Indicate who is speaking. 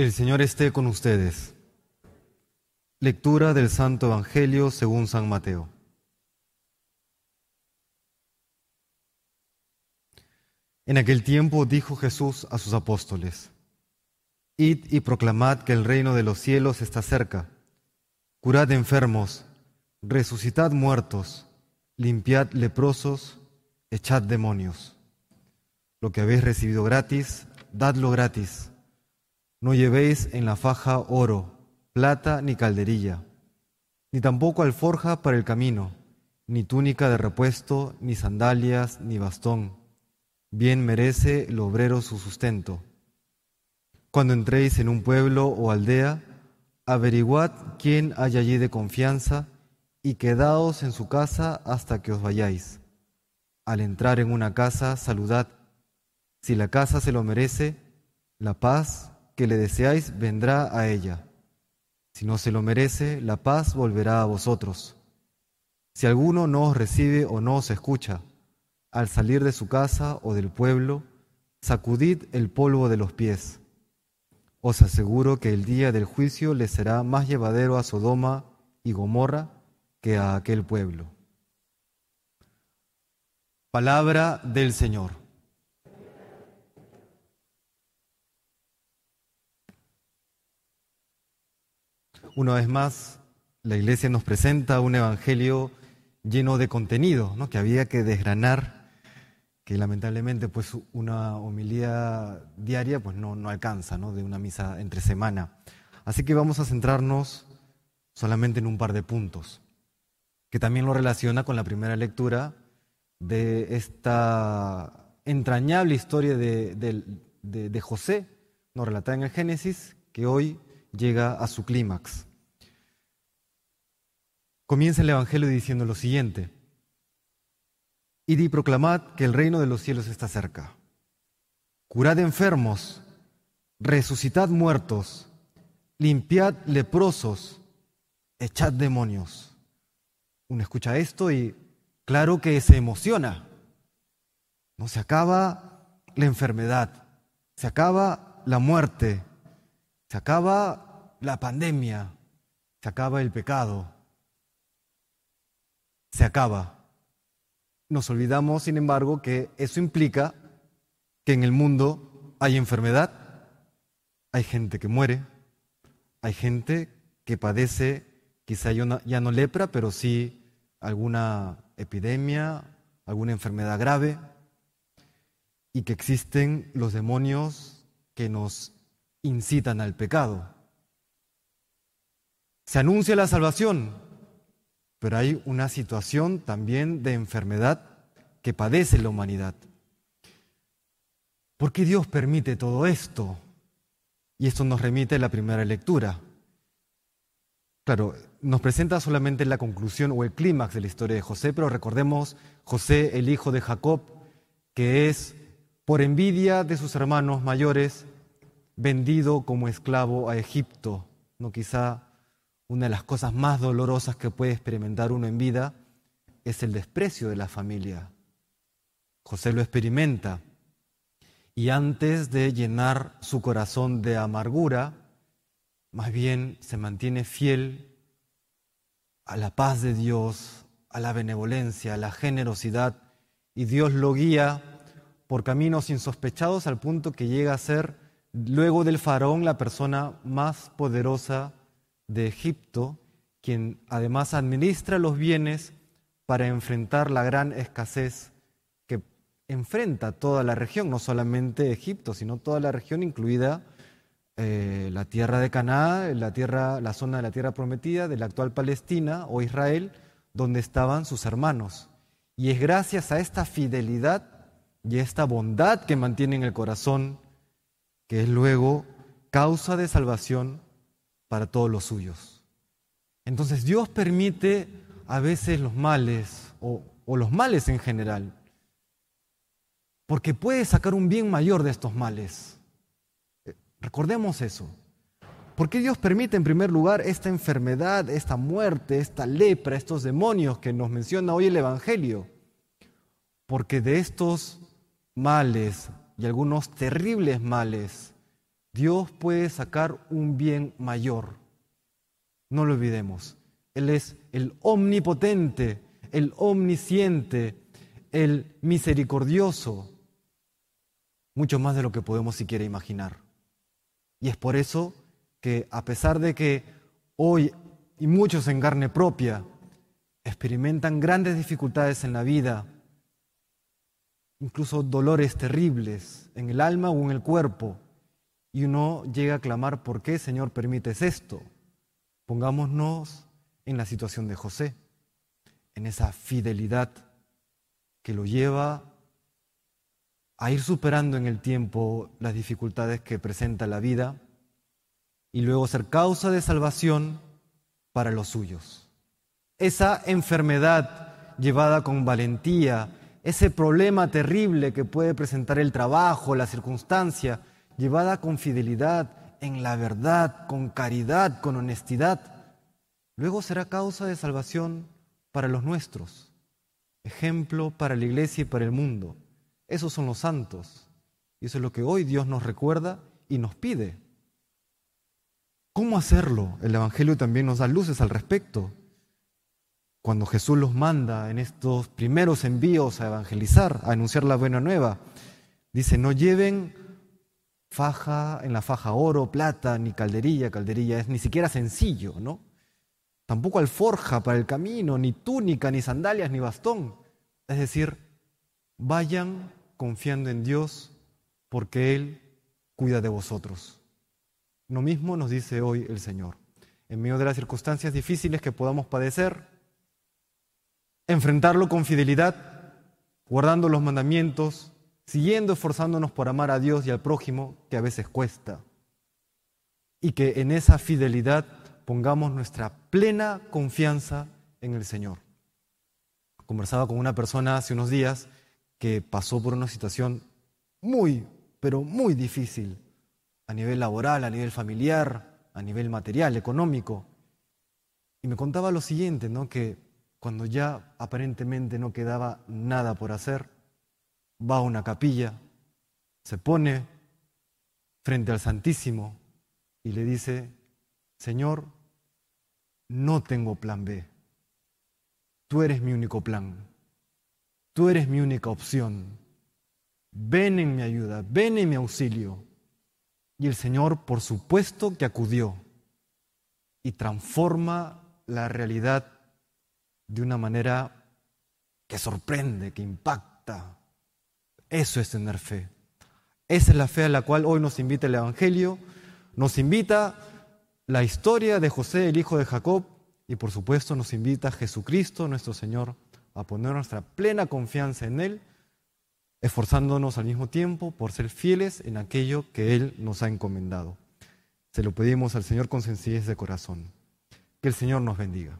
Speaker 1: El Señor esté con ustedes. Lectura del Santo Evangelio según San Mateo. En aquel tiempo dijo Jesús a sus apóstoles, Id y proclamad que el reino de los cielos está cerca. Curad enfermos, resucitad muertos, limpiad leprosos, echad demonios. Lo que habéis recibido gratis, dadlo gratis. No llevéis en la faja oro, plata ni calderilla, ni tampoco alforja para el camino, ni túnica de repuesto, ni sandalias, ni bastón. Bien merece el obrero su sustento. Cuando entréis en un pueblo o aldea, averiguad quién hay allí de confianza y quedaos en su casa hasta que os vayáis. Al entrar en una casa, saludad. Si la casa se lo merece, la paz que le deseáis vendrá a ella. Si no se lo merece, la paz volverá a vosotros. Si alguno no os recibe o no os escucha, al salir de su casa o del pueblo, sacudid el polvo de los pies. Os aseguro que el día del juicio le será más llevadero a Sodoma y Gomorra que a aquel pueblo. Palabra del Señor. Una vez más, la Iglesia nos presenta un Evangelio lleno de contenido, ¿no? que había que desgranar, que lamentablemente pues, una homilía diaria pues, no, no alcanza ¿no? de una misa entre semana. Así que vamos a centrarnos solamente en un par de puntos, que también lo relaciona con la primera lectura de esta entrañable historia de, de, José, nos relatada en el Génesis, que hoy llega a su clímax. Comienza el Evangelio diciendo lo siguiente, Id y proclamad que el reino de los cielos está cerca. Curad enfermos, resucitad muertos, limpiad leprosos, echad demonios. Uno escucha esto y claro que se emociona. No se acaba la enfermedad, se acaba la muerte, se acaba la pandemia, se acaba el pecado, se acaba. Nos olvidamos, sin embargo, que eso implica que en el mundo hay enfermedad, hay gente que muere, hay gente que padece quizá ya no lepra, pero sí alguna epidemia, alguna enfermedad grave, y que existen los demonios que nos incitan al pecado. Se anuncia la salvación, pero hay una situación también de enfermedad que padece la humanidad. ¿Por qué Dios permite todo esto? Y esto nos remite a la primera lectura. Claro, nos presenta solamente la conclusión o el clímax de la historia de José, pero recordemos José, el hijo de Jacob, que es, por envidia de sus hermanos mayores, vendido como esclavo a Egipto. No quizá una de las cosas más dolorosas que puede experimentar uno en vida es el desprecio de la familia. José lo experimenta y antes de llenar su corazón de amargura, más bien se mantiene fiel a la paz de Dios, a la benevolencia, a la generosidad, y Dios lo guía por caminos insospechados al punto que llega a ser luego del faraón la persona más poderosa de Egipto, quien además administra los bienes para enfrentar la gran escasez que enfrenta toda la región, no solamente Egipto, sino toda la región, incluida eh, la tierra de Canaá, la, tierra, la zona de la tierra prometida, de la actual Palestina o Israel, donde estaban sus hermanos. Y es gracias a esta fidelidad y a esta bondad que mantiene en el corazón que es luego causa de salvación para todos los suyos. Entonces Dios permite a veces los males o, los males en general, porque puede sacar un bien mayor de estos males. Eh, recordemos eso. ¿Por qué Dios permite en primer lugar esta enfermedad, esta muerte, esta lepra, estos demonios que nos menciona hoy el Evangelio? Porque de estos males y algunos terribles males Dios puede sacar un bien mayor. No lo olvidemos. Él es el omnipotente, el omnisciente, el misericordioso, mucho más de lo que podemos siquiera imaginar. Y es por eso que a pesar de que hoy y muchos en carne propia experimentan grandes dificultades en la vida, incluso dolores terribles en el alma o en el cuerpo, y uno llega a clamar, ¿por qué Señor permites esto? Pongámonos en la situación de José, en esa fidelidad que lo lleva a ir superando en el tiempo las dificultades que presenta la vida y luego ser causa de salvación para los suyos. Esa enfermedad llevada con valentía, ese problema terrible que puede presentar el trabajo, la circunstancia, llevada con fidelidad, en la verdad, con caridad, con honestidad, luego será causa de salvación para los nuestros, ejemplo para la iglesia y para el mundo. Esos son los santos. Y eso es lo que hoy Dios nos recuerda y nos pide. ¿Cómo hacerlo? El Evangelio también nos da luces al respecto. Cuando Jesús los manda en estos primeros envíos a evangelizar, a anunciar la buena nueva, dice, no lleven faja, en la faja oro, plata, ni calderilla, calderilla es ni siquiera sencillo, ¿no? Tampoco alforja para el camino, ni túnica, ni sandalias, ni bastón. Es decir, vayan confiando en Dios porque Él cuida de vosotros. Lo mismo nos dice hoy el Señor. En medio de las circunstancias difíciles que podamos padecer, enfrentarlo con fidelidad, guardando los mandamientos, siguiendo esforzándonos por amar a Dios y al prójimo, que a veces cuesta. Y que en esa fidelidad pongamos nuestra plena confianza en el Señor. Conversaba con una persona hace unos días que pasó por una situación muy, pero muy difícil a nivel laboral, a nivel familiar, a nivel material, económico. Y me contaba lo siguiente, ¿no? que cuando ya aparentemente no quedaba nada por hacer, va a una capilla, se pone frente al Santísimo y le dice, Señor, no tengo plan B. Tú eres mi único plan. Tú eres mi única opción. Ven en mi ayuda, ven en mi auxilio. Y el Señor, por supuesto, que acudió y transforma la realidad de una manera que sorprende, que impacta. Eso es tener fe. Esa es la fe a la cual hoy nos invita el Evangelio, nos invita la historia de José, el hijo de Jacob, y por supuesto nos invita Jesucristo, nuestro Señor, a poner nuestra plena confianza en Él, esforzándonos al mismo tiempo por ser fieles en aquello que Él nos ha encomendado. Se lo pedimos al Señor con sencillez de corazón. Que el Señor nos bendiga.